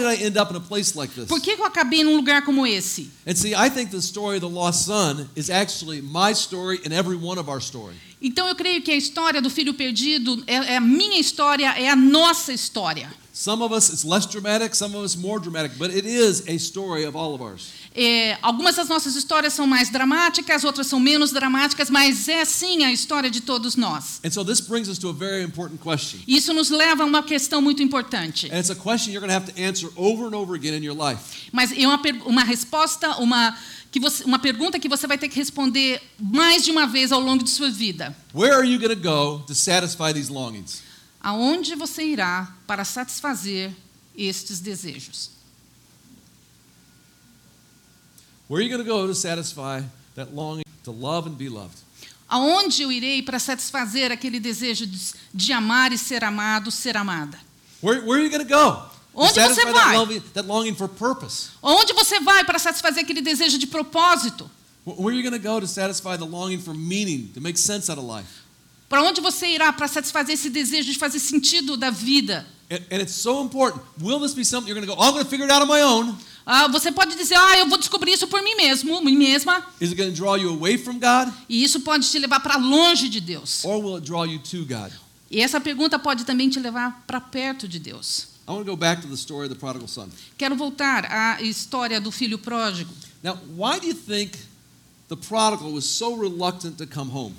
like? Por que que eu acabei num lugar como esse? And see, I think the story of the lost son is actually my story and every one of our story. Então eu creio que a história do filho perdido é, é a minha história, é a nossa história. Some of us it's less dramatic, some of us more dramatic, but it is a story of all of ours. É, algumas das nossas histórias são mais dramáticas, outras são menos dramáticas, mas é sim a história de todos nós. And so this brings us to a very important question. Isso nos leva a uma questão muito importante. And it's a question you're going to have to answer over and over again in your life. Mas é uma, uma resposta, uma, que você, uma pergunta que você vai ter que responder mais de uma vez ao longo de sua vida. Where are you going to go to satisfy these longings? Aonde você irá para satisfazer estes desejos? Where are you going to go to satisfy that longing to love and be loved? Aonde eu irei para satisfazer aquele desejo de, de amar e ser amado, ser amada? Where, where are you going to go? Onde você satisfy that vai? longing, that longing for purpose. Onde você vai para satisfazer aquele desejo de propósito? Where are you going to go to satisfy the longing for meaning, to make sense out of life? Para onde você irá para satisfazer esse desejo de fazer sentido da vida? And, and it's so important. Will this be something you're going to go, oh, I'm going to figure it out on my own? Ah, você pode dizer, ah, eu vou descobrir isso por mim mesmo, mim mesma. Is it going to draw you away from God? E isso pode te levar para longe de Deus. Or will it draw you to God? E essa pergunta pode também te levar para perto de Deus. I want to go back to the story of the prodigal son. Quero voltar à história do filho pródigo. Now, why do you think the prodigal was so reluctant to come home?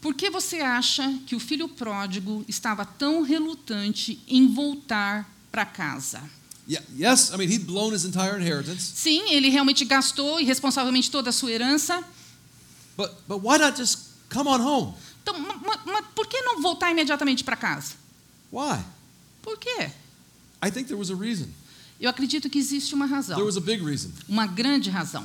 Por que você acha que o filho pródigo estava tão relutante em voltar para casa? Yeah, yes, I mean, he'd blown his entire inheritance, Sim, ele realmente gastou irresponsavelmente toda a sua herança. but, but why not just come on home? Então, ma- ma- ma- por que não voltar imediatamente para casa? Why? Por quê? I think there was a reason. Eu acredito que existe uma razão, There was a big reason. uma grande razão.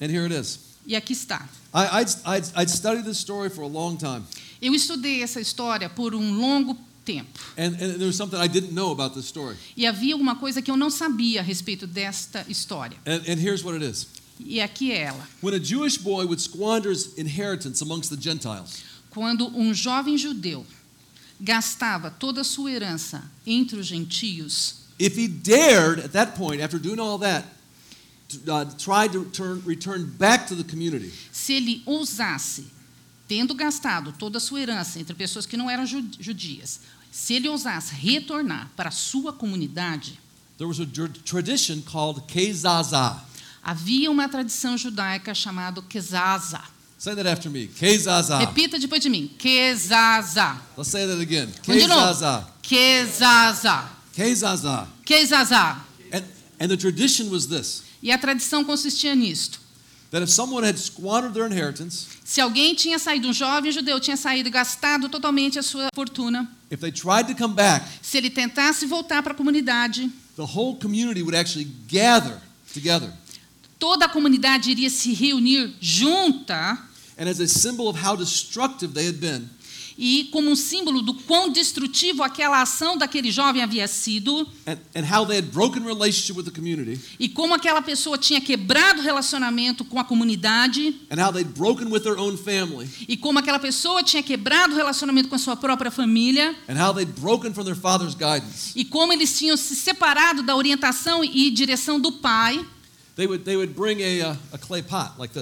And here it is. E aqui está. I, I'd, I'd, I'd studied this story for a long time, Eu estudei essa história por um longo tempo. and, and there was something I didn't know about this story. E havia alguma coisa que eu não sabia a respeito desta história. And, and here's what it is E aqui é ela. When a Jewish boy would squander his inheritance amongst the Gentiles, Quando um jovem judeu gastava toda a sua herança entre os gentios, if he dared, at that point, after doing all that, uh, try to return, return back to the community, se ele ousasse, tendo gastado toda a sua herança entre pessoas que não eram ju- judias, se ele ousasse retornar para a sua comunidade, there was a tradition called Kezaza. havia uma tradição judaica chamada Kezaza. Say that after me. Kezaza. Repita depois de mim. Kezaza. Let's say that again. Vamos de novo. Kezaza. Kezaza. Kezaza. Kezaza. And, and the tradition was this E a tradição consistia nisto. that if someone had squandered their inheritance, Se alguém tinha saído, um jovem judeu tinha saído e gastado totalmente a sua fortuna, if they tried to come back, se ele tentasse voltar para a comunidade, the whole community would actually gather together. toda a comunidade iria se reunir junta And as a symbol of how destructive they had been, e como um símbolo do quão destrutivo aquela ação daquele jovem havia sido. And, and how they had broken relationship with the community. E como aquela pessoa tinha quebrado o relacionamento com a comunidade. And how they'd broken with their own family. E como aquela pessoa tinha quebrado o relacionamento com a sua própria família. E como eles tinham se separado da orientação e direção do pai. They would, they would a, uh, a pot like.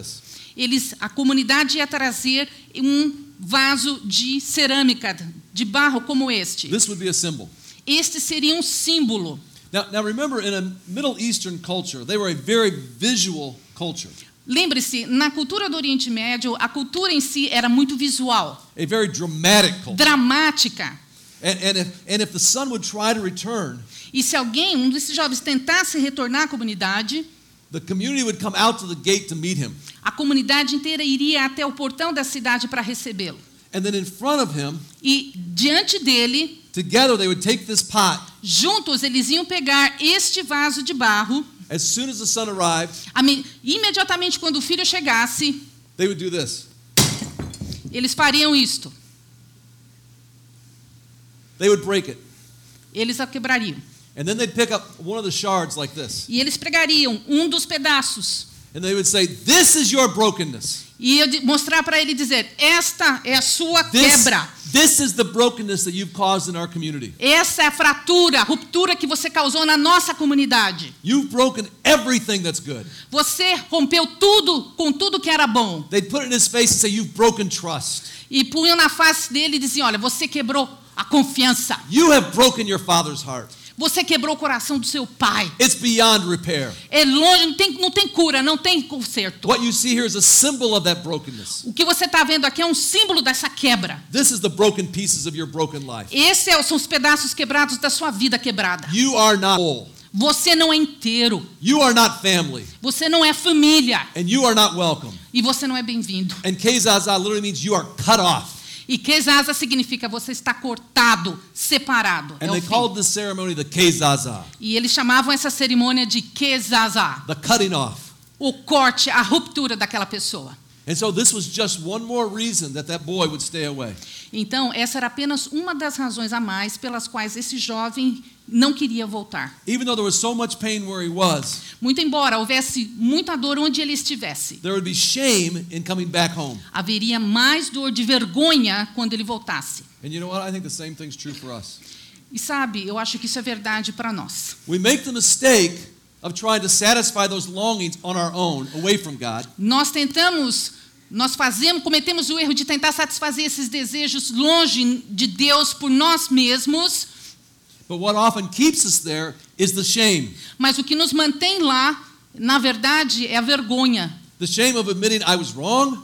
Eles, a comunidade ia trazer um vaso de cerâmica, de barro como este. This would be a symbol. Este seria um símbolo. Now, now remember, in a Middle Eastern culture, they were a very visual culture, Lembre-se, na cultura do Oriente Médio, a cultura em si era muito visual, a very dramatic culture. dramática. And, and, if, and if the son would try to return, E se alguém, um desses jovens, tentasse retornar à comunidade, the community would come out to the gate to meet him. a comunidade inteira iria até o portão da cidade para recebê-lo. And then in front of him, E diante dele, together they would take this pot. juntos, eles iam pegar este vaso de barro. As soon as the son arrived, Ame- Imediatamente quando o filho chegasse, they would do this. eles fariam isto. They would break it. Eles a quebrariam. And then they'd pick up one of the shards like this. E eles pregariam um dos pedaços. And they would say, This is your brokenness. E eu mostrar para ele dizer: Esta é a sua This, quebra. this is the brokenness that you've caused in our community. Essa é a fratura, a ruptura que você causou na nossa comunidade. You've broken everything that's good. Você rompeu tudo com tudo que era bom. They'd put it in his face and say, You've broken trust. E punham na face dele e diziam: Olha, você quebrou a confiança. You have broken your father's heart. Você quebrou o coração do seu pai. It's beyond repair. É longe, não tem, não tem cura, não tem conserto. What you see here is a symbol of that brokenness. O que você está vendo aqui é um símbolo dessa quebra. This is the broken pieces of your broken life. Esses é- são os pedaços quebrados da sua vida quebrada. You are not whole. Você não é inteiro. You are not family. Você não é família. And you are not welcome. E você não é bem-vindo. And Kezaza literally means you are cut off. E Kezaza significa você está cortado, separado. É And o they called this ceremony the Kezaza, E eles chamavam essa cerimônia de Kezaza. the cutting off. O corte, a ruptura daquela pessoa. And so this was just one more reason that that boy would stay away. Então, essa era apenas uma das razões a mais pelas quais esse jovem não queria voltar. Even though there was so much pain where he was, Muito embora houvesse muita dor onde ele estivesse, there would be shame in coming back home. haveria mais dor de vergonha quando ele voltasse. And you know what? I think the same thing's true for us. E sabe, eu acho que isso é verdade para nós. We make the mistake of trying to satisfy those longings on our own, away from God. Nós tentamos, nós fazemos, cometemos o erro de tentar satisfazer esses desejos longe de Deus por nós mesmos, But what often keeps us there is the shame. mas o que nos mantém lá, na verdade, é a vergonha. The shame of admitting I was wrong,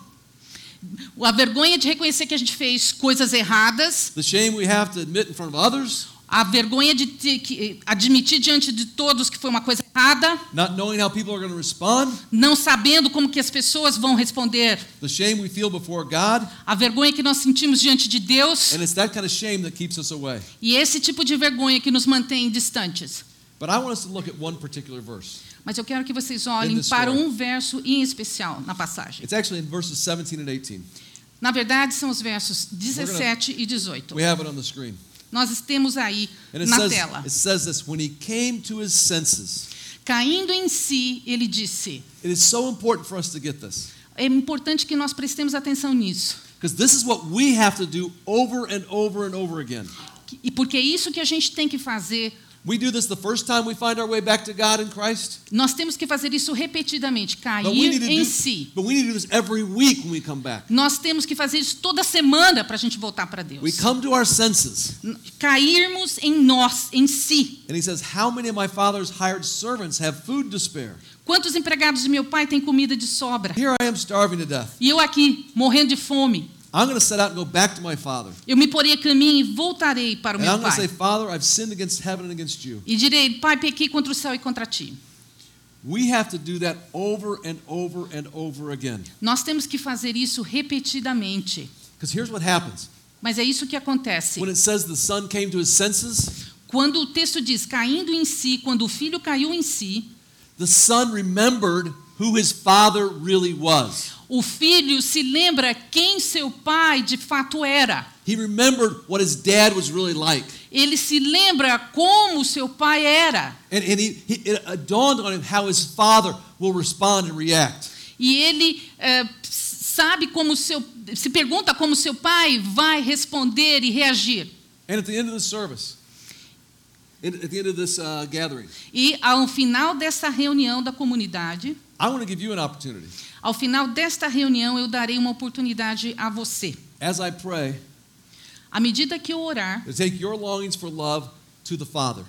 A vergonha de reconhecer que a gente fez coisas erradas, the shame we have to admit in front of others, a vergonha de que admitir diante de todos que foi uma coisa errada, not knowing how people are going to respond, não sabendo como que as pessoas vão responder, the shame we feel before God, a vergonha que nós sentimos diante de Deus, and it's that kind of shame that keeps us away. e esse tipo de vergonha que nos mantém distantes. But I want us to look at one particular verse. Mas eu quero que vocês olhem para um verso em especial na passagem. It's actually in verses 17 and 18. Na verdade, são os versos 17 e 18. We have it on the screen. Nós temos aí And it na says, tela. it says this when he came to his senses. Caindo em si, ele disse. It is so important for us to get this. É importante que nós prestemos atenção nisso. Because this is what we have to do over and over and over again. E porque é isso que a gente tem que fazer. We do this the first time we find our way back to God in Christ. Nós temos que fazer isso repetidamente, cair em do, si. but we need to do this every week when we come back. Nós temos que fazer isso toda semana para a gente voltar para Deus. We come to our senses. Cairmos em nós, em si. And he says, How many of my father's hired servants have food to spare? Quantos empregados de meu pai têm comida de sobra? Here I am starving to death. E eu aqui, morrendo de fome. I'm going to set out and go back to my father. Eu me porei a caminho e voltarei para o And meu I'm going to say, pai. Father, I've sinned against heaven and against you. E direi, pai, pequei contra o céu e contra ti. We have to do that over and over and over again. Nós temos que fazer isso repetidamente. Because here's what happens Mas é isso que acontece. when it says the son came to his senses, Quando o texto diz caindo em si, quando o filho caiu em si, the son remembered who his father really was. O filho se lembra quem seu pai de fato era. he remembered what his dad was really like. Ele se lembra como seu pai era. And, and he, he, it dawned on him how his father will respond and react. E ele eh, sabe como seu se pergunta como seu pai vai responder e reagir. And at the end of the service, at the end of this uh, gathering, E ao final dessa reunião da comunidade, I want to give you an opportunity. ao final desta reunião eu darei uma oportunidade a você. As I pray, À medida que eu orar, take your longings for love to the Father.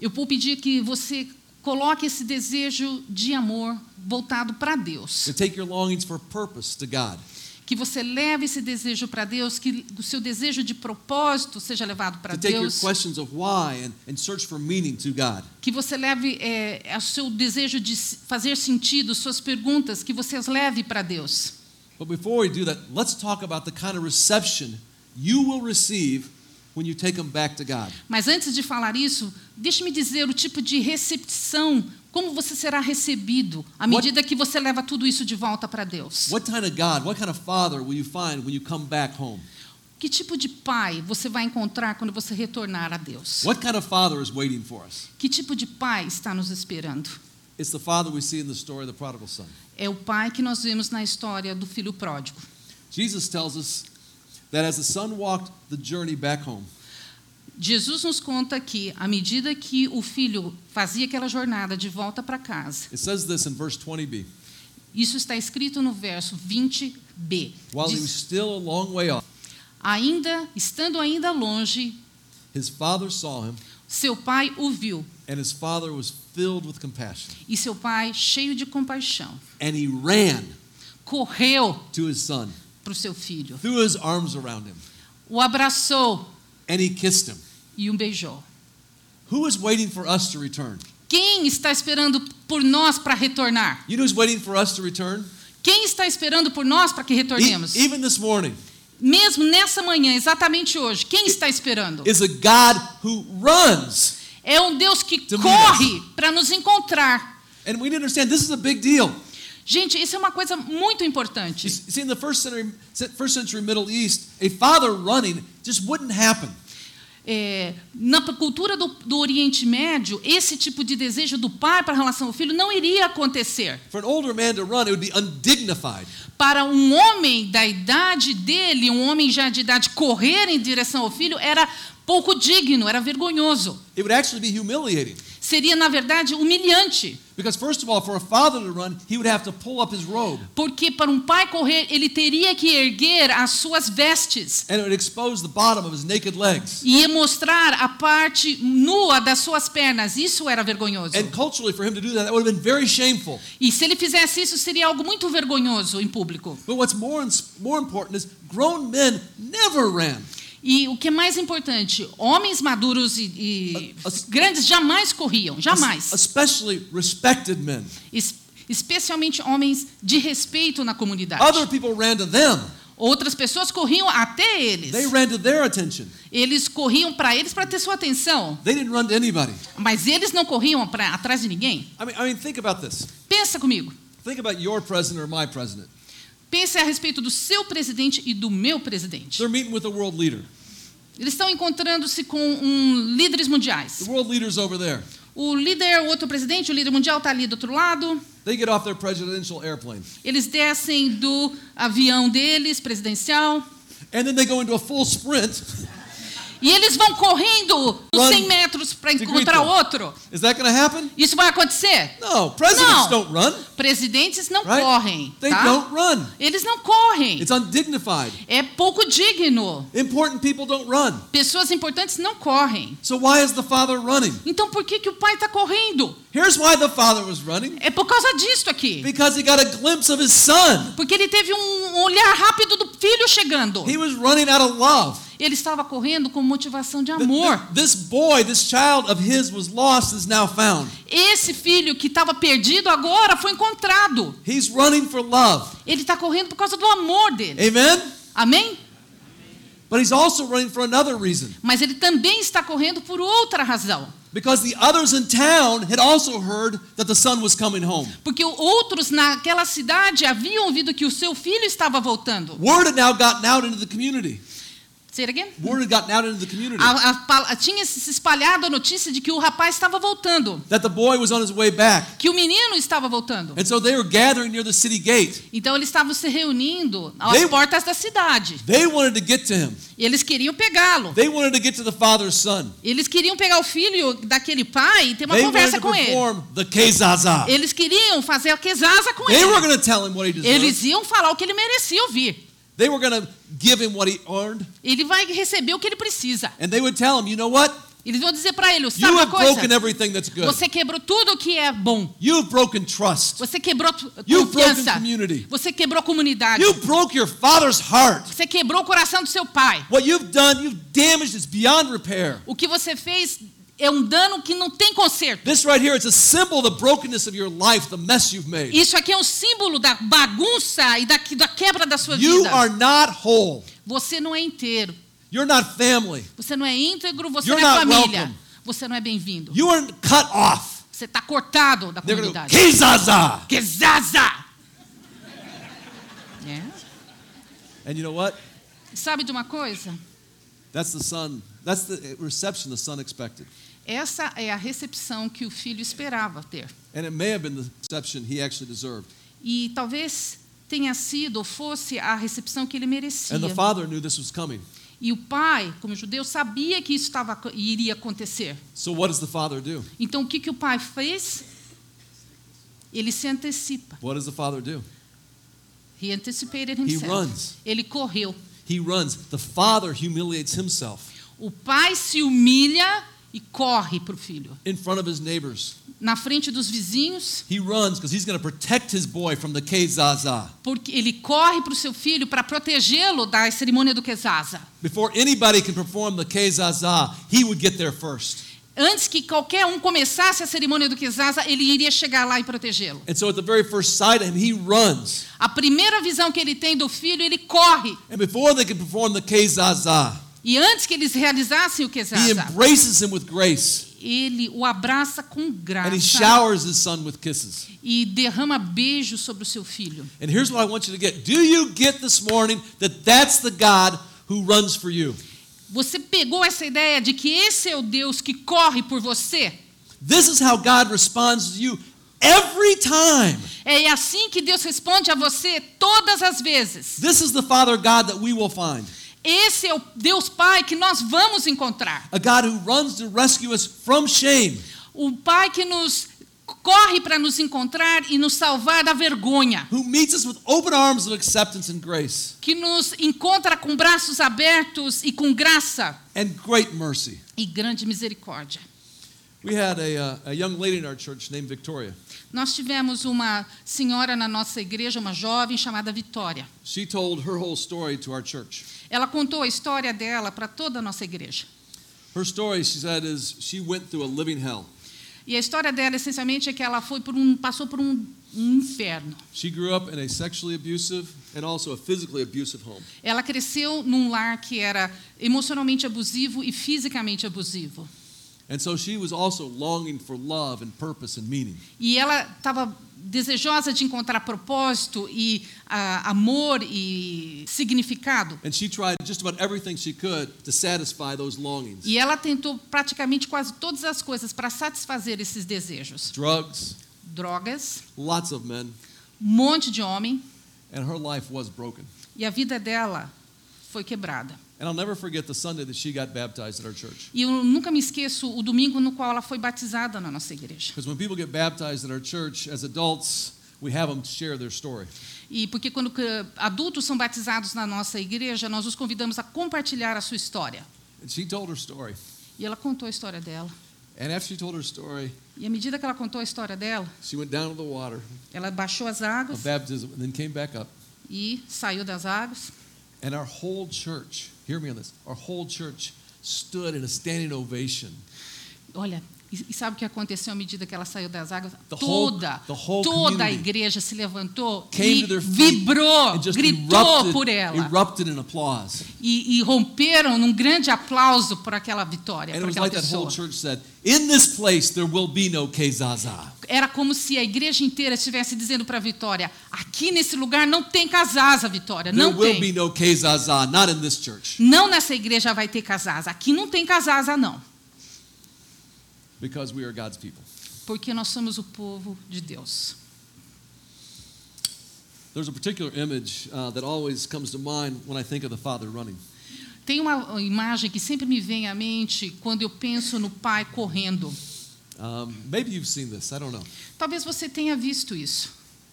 eu vou pedir que você coloque esse desejo de amor voltado para Deus. To take your longings for purpose to God. Que você leve esse desejo para Deus, que o seu desejo de propósito seja levado para Deus. and, and. Que você leve é, o seu desejo de fazer sentido, suas perguntas, que você as leve para Deus. But before we do that, let's talk about the kind of reception you will receive when you take them back to God. Mas antes de falar isso, deixe-me dizer o tipo de recepção, como você será recebido à What- medida que você leva tudo isso de volta para Deus. What kind of God, what kind of Father will you find when you come back home? Que tipo de pai você vai encontrar quando você retornar a Deus? What kind of Father is waiting for us? Que tipo de pai está nos esperando? It's the Father we see in the story of the prodigal son. É o pai que nós vemos na história do filho pródigo. Jesus tells us that as the son walked the journey back home, Jesus nos conta que, à medida que o filho fazia aquela jornada de volta para casa, it says this in verse 20b. isso está escrito no verso 20b. While he Diz, was still a long way off, ainda, estando ainda longe, his father saw him, seu pai o viu, and his father was filled with compassion. e seu pai, cheio de compaixão, And he ran correu to his son, para o seu filho, threw his arms around him, o abraçou and he kissed him. e o beijou. Who is waiting for us to return? Quem está esperando por nós para retornar? You know who's waiting for us to return? Quem está esperando por nós para que E- retornemos? even this morning, Mesmo nessa manhã, exatamente hoje, quem está esperando? is a God who runs. É um Deus que corre para nos encontrar. And we need to understand this is a big deal. Gente, isso é uma coisa muito importante. see, in the first century, first century Middle East, a father running just wouldn't happen. É, na cultura do, do Oriente Médio, esse tipo de desejo do pai para relação ao filho não iria acontecer. For an older man to run, it would be undignified. Para um homem da idade dele, um homem já de idade, correr em direção ao filho era pouco digno, era vergonhoso. It would actually be humiliating. Seria, na verdade, humilhante. Porque para um pai correr, ele teria que erguer as suas vestes and it would expose the bottom of his naked legs. e mostrar a parte nua das suas pernas. Isso era vergonhoso. And culturally, for him to do that, that would have been very shameful. E se ele fizesse isso, seria algo muito vergonhoso em público. But what's more, more important is grown men never ran. E o que é mais importante, homens maduros e, e A- a- grandes jamais corriam, jamais. Especially respected men. Es- especialmente homens de respeito na comunidade. Other people ran to them. Outras pessoas corriam até eles. Eles corriam para eles para ter sua atenção, They didn't run to anybody. mas eles não corriam atrás de ninguém. I mean, I mean. Pensa comigo. Think about your president or my president. Pense a respeito do seu presidente e do meu presidente. They're meeting with a world leader. Eles estão encontrando-se com um, líderes mundiais. The world leader's over there. O líder, o outro presidente, o líder mundial está ali do outro lado. They get off their presidential airplane. Eles descem do avião deles, presidencial, And then they go into a full sprint. E eles vão correndo os 100 metros para encontrar outro. Is that happen? Isso vai acontecer? No. Presidents Não. don't run, Presidentes não right? correm, They tá? don't run. Eles não correm. It's undignified. É pouco digno. Important people don't run. Pessoas importantes não correm. So why is the father running? Então por que, que o pai está correndo? Here's why the father was running. É por causa disto aqui. Because he got a glimpse of his son. Porque ele teve um olhar rápido do filho chegando. He was running out of love. Ele estava correndo com motivação de amor. th- This boy, this child of his was lost, is now found. Esse filho que estava perdido agora foi encontrado. He's running for love. Ele está correndo por causa do amor dele. Amen? Amém? But he's also running for another reason. Mas ele também está correndo por outra razão. Because the others in town had also heard that the son was coming home. Porque outros naquela cidade haviam ouvido que o seu filho estava voltando. Word had now gotten out into the community. Say it again? Word had gotten out into the community A- a pal- tinha se espalhado a notícia de que o rapaz estava voltando, that the boy was on his way back. que o menino estava voltando. And so they were gathering near the city gate. Então eles estavam se reunindo às They- portas da cidade. They wanted to get to him. E eles queriam pegá-lo. They wanted to get to the father's son. Eles queriam pegar o filho daquele pai e ter uma They wanted conversa to com ele. perform the kezaza. Eles queriam fazer a quesasa com They were ele. to tell him what he deserved. Eles iam falar o que ele merecia ouvir. They were going to give him what he earned. Ele vai receber o que ele precisa. And they would tell him, you know what? Eles vão dizer para ele, sabe You uma have broken coisa? everything that's good. Você quebrou tudo o que é bom. You've broken trust. Você quebrou t- You've broken confiança. community. Você quebrou a comunidade. You broke your father's heart. Você quebrou o coração do seu pai. What you've done, you've damaged is beyond repair. O que você fez é um dano que não tem conserto. This right here, it's a symbol of the brokenness of your life, the mess you've made. Isso aqui é um símbolo da bagunça e da, da quebra da sua You vida. are not whole. Você não é inteiro. You're not family. Você não é íntegro, você You're não é família. welcome. Você não é bem-vindo. You are cut off. Você está cortado da They're comunidade. Kizaza! Kezaza! É. And you know what? Sabe de uma coisa? That's the son. That's the reception the son expected. Essa é a recepção que o filho esperava ter. And it may have been the reception he actually deserved. E talvez tenha sido ou fosse a recepção que ele merecia. And the father knew this was coming. E o pai, como judeu, sabia que isso estava, iria acontecer. So what does the father do? Então o que, que o pai fez? Ele se antecipa. What does the father do? He anticipated He himself. runs. Ele correu. He runs. The father humiliates himself O pai se humilha e corre para o filho. in front of his neighbors. Na frente dos vizinhos, He runs because he's going to protect his boy from the Kezaza. porque ele corre para o seu filho para protegê-lo da cerimônia do Kezaza. Before anybody can perform the Kezaza, he would get there first. Antes que qualquer um começasse a cerimônia do Kezaza, ele iria chegar lá e protegê-lo. So. A primeira visão que ele tem do filho, ele corre. And before they can perform the Kezaza, E antes que eles realizassem o he Kezaza, embraces him with grace. ele o abraça com And he graça showers his son with kisses. e derrama beijos sobre o seu filho. And here's what I want you to get. Do you get this morning that that's the God who runs for you? Você pegou essa ideia de que esse é o Deus que corre por você? This is how God responds to you every time. É assim que Deus responde a você todas as vezes. This is the Father God that we will find. Esse é o Deus Pai que nós vamos encontrar. A God who runs to rescue us from shame. O Pai que nos corre para nos encontrar e nos salvar da vergonha. Who meets us with open arms of acceptance and grace Que nos encontra com braços abertos e com graça and great mercy. e grande misericórdia. We had a, uh, a young lady in our church named Victoria. Nós tivemos uma senhora na nossa igreja, uma jovem chamada Vitória. She told her whole story to our church. Ela contou a história dela para toda a nossa igreja. Her story, she said, is she went through a living hell. E a história dela, essencialmente, é que ela foi por um, passou por um, um inferno. She grew up in a sexually abusive and also a physically abusive home. Ela cresceu num lar que era emocionalmente abusivo e fisicamente abusivo. And so she was also longing for love and purpose and meaning. E ela estava desejosa de encontrar propósito e ah, amor e significado. And she tried just about everything she could to satisfy those longings. E ela tentou praticamente quase todas as coisas para satisfazer esses desejos. Drugs, Drogas, lots of men, um monte de homem, and her life was broken. e a vida dela foi quebrada. And I'll never forget the Sunday that she got baptized at our church. E eu nunca me esqueço o domingo no qual ela foi batizada na nossa igreja. Because when people get baptized at our church as adults, we have them share their story. E porque quando que, adultos são batizados na nossa igreja, nós os convidamos a compartilhar a sua história. And she told her story. E ela contou a história dela. And after she told her story, E à medida que ela contou a história dela, she went down to the water ela baixou as águas baptism and then came back up. e saiu das águas. And our whole church, hear me on this, our whole church stood in a standing ovation. Olha, E, e sabe o que aconteceu à medida que ela saiu das águas? The whole- toda, whole toda a igreja se levantou e vibrou, gritou erupted, por ela. E, e romperam num grande aplauso por aquela vitória, And por aquela like that whole pessoa. church said, In this place there will be no Kezaza. Era como se a igreja inteira estivesse dizendo para a Vitória: aqui nesse lugar não tem casasa, Vitória, There não will tem. be no Kezaza, not in this church. Não nessa igreja vai ter casasa. Aqui não tem casasa, não. Because we are God's people. Porque nós somos o povo de Deus. There's a particular image uh, that always comes to mind when I think of the Father running. Tem uma imagem que sempre me vem à mente quando eu penso no pai correndo. Um, maybe you've seen this, I don't know. Talvez você tenha visto isso.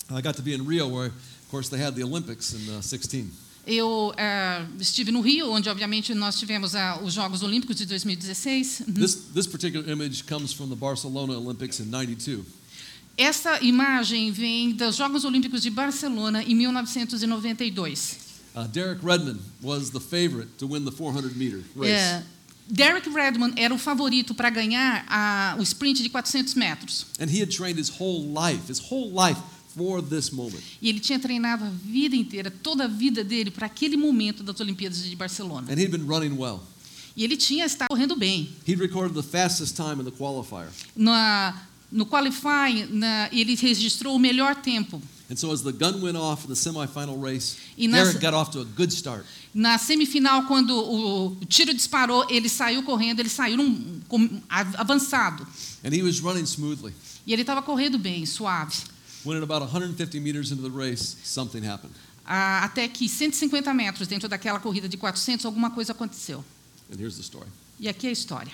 I got to be in Rio where, of course, they had the Olympics in uh, 16. Eu eh, estive no Rio, onde obviamente nós tivemos ah, os Jogos Olímpicos de 2016. Uhum. This, this particular image comes from the Barcelona Olympics in 92. Essa imagem vem dos Jogos Olímpicos de Barcelona em 1992. Uh, Derek Redmond was the favorite to win the 400 meter race. É, Derek Redmond era o favorito para ganhar a- o sprint de 400 metros. And he had trained his whole life, his whole life for this moment. E ele tinha treinado a vida inteira, toda a vida dele, para aquele momento das Olimpíadas de Barcelona. And he'd been running well. E ele tinha estado correndo bem. He'd recorded the fastest time in the qualifier. Na, no qualifying, na, ele registrou o melhor tempo. And so as the gun went off in the semifinal race, E nas- Derek got off to a good start. Na semifinal, quando o, tiro disparou, ele saiu correndo, ele saiu num, avançado. And he was running smoothly. E ele estava correndo bem, suave. When at about 150 meters into the race, something happened. Até que 150 metros dentro daquela corrida de 400, alguma coisa aconteceu. And here's the story. E aqui é a história.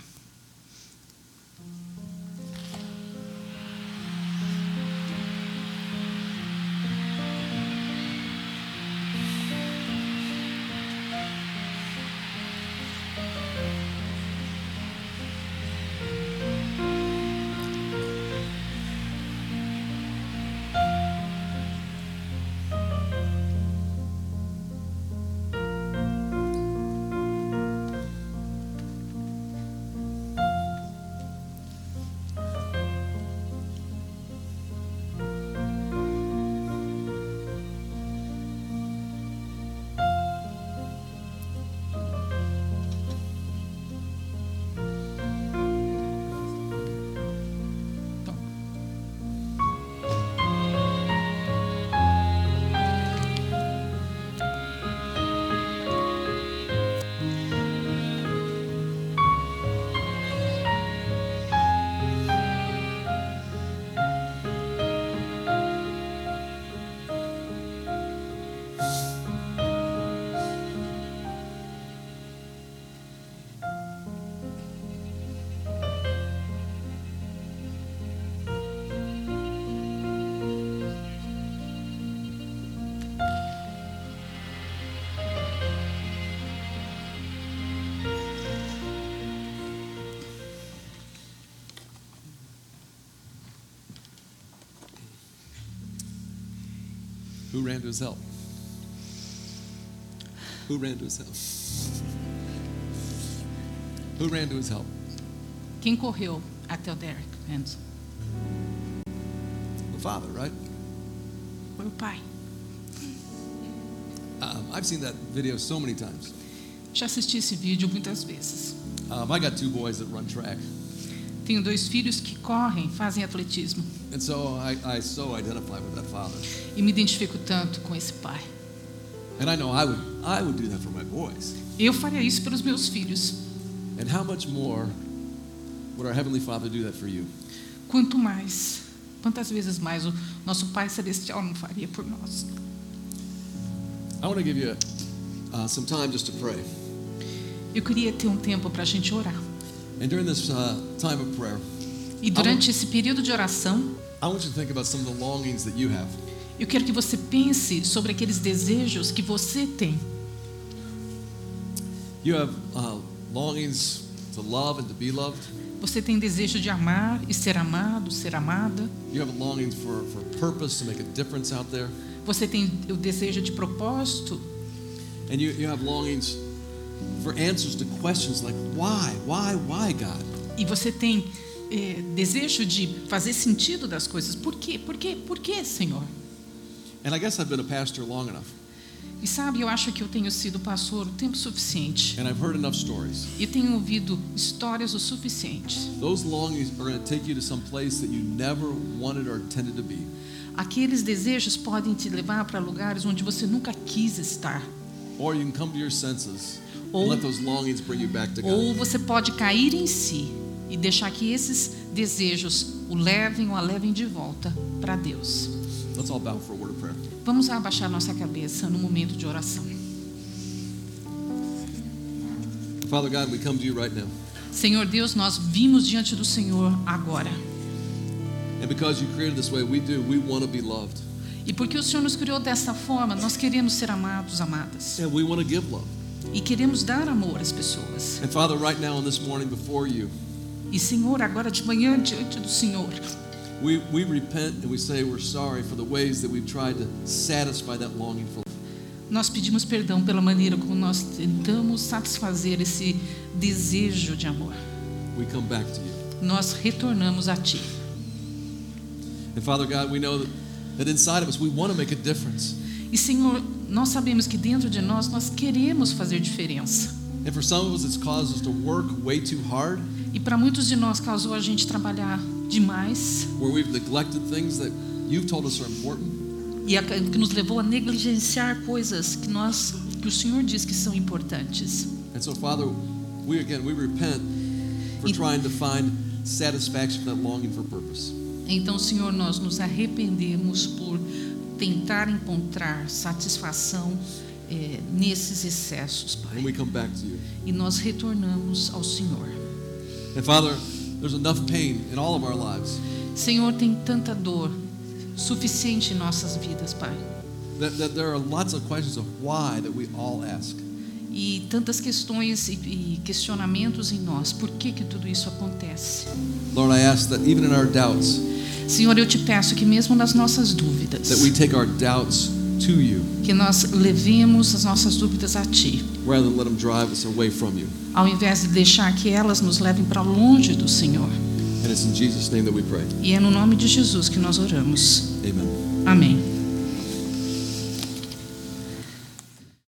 Ran to his help? Who ran to his help? Who ran to his help? Quem correu até o Derek Anderson? The Father, right? Foi o pai. Um, I've seen that video so many times. Já assisti esse vídeo muitas vezes. Um, I got two boys that run track. Tenho dois filhos que correm, fazem atletismo. And so I, I so identify with that father. E me identifico tanto com esse pai. And I know I would, I would do that for my boys. Eu faria isso pelos meus filhos. And how much more would our Heavenly Father do that for you? Quanto mais, quantas vezes mais o nosso Pai Celestial não faria por nós? I want to give you uh, some time just to pray. Eu queria ter um tempo para a gente orar. And during this uh, time of prayer, E durante esse período de oração, I want you to think about some of the longings that you have. eu quero que você pense sobre aqueles desejos que você tem. You have uh, longings to love and to be loved. Você tem desejo de amar e ser amado, ser amada. You have longings for, for purpose to make a difference out there. Você tem o desejo de propósito. And you, you have longings for answers to questions like why, why, why, God? E você tem é, desejo de fazer sentido das coisas. Por quê? Por quê? Por quê, Senhor? And I guess I've been a pastor long enough, E sabe, eu acho que eu tenho sido pastor o tempo suficiente. and I've heard enough stories. E tenho ouvido histórias o suficiente. Those longings are going to take you to some place that you never wanted or intended to be. Aqueles desejos podem te levar para lugares onde você nunca quis estar. Or you can come to your senses Ou- and let those longings bring you back to Ou God. você pode cair em si e deixar que esses desejos o levem ou a levem de volta para Deus. Let's all bow for a word of prayer. Vamos abaixar nossa cabeça no momento de oração. Father God, we come to you right now. Senhor Deus, nós vimos diante do Senhor agora. And because you created this way, we do. We want to be loved. E porque o Senhor nos criou dessa forma, nós queremos ser amados, amadas. And we want to give love. E queremos dar amor às pessoas. And Father, right now and this morning before you, E Senhor, agora de manhã diante do Senhor, we, we repent and we say we're sorry for the ways that we've tried to satisfy that longing for nós pedimos perdão pela maneira como nós tentamos satisfazer esse desejo de amor. We come back to you. Nós retornamos a Ti. And Father God, we know that, that inside of us we want to make a difference. E Senhor, nós sabemos que dentro de nós nós queremos fazer diferença. And for some of us, it's caused us to work way too hard, E para muitos de nós causou a gente trabalhar demais where we've neglected things that you've told us are important. e a, que nos levou a negligenciar coisas que nós que o Senhor diz que são importantes. And so, Father, we again we repent for It- trying to find satisfaction that longing for purpose. Então, Senhor, nós nos arrependemos por tentar encontrar satisfação eh, nesses excessos, And Pai. we come back to you. E nós retornamos ao Senhor. And Father, there's enough pain in all of our lives Senhor, tem tanta dor suficiente em nossas vidas, Pai. that, that there are lots of questions of why that we all ask. E tantas questões e, e questionamentos em nós. Por que que tudo isso acontece? Lord, I ask that even in our doubts, Senhor, eu te peço que mesmo nas nossas dúvidas, that we take our doubts to you que nós levemos as nossas dúvidas a Ti, rather than let them drive us away from you. ao invés de deixar que elas nos levem para longe do Senhor. And it's in Jesus' name that we pray. E é no nome de Jesus que nós oramos. Amen. Amém.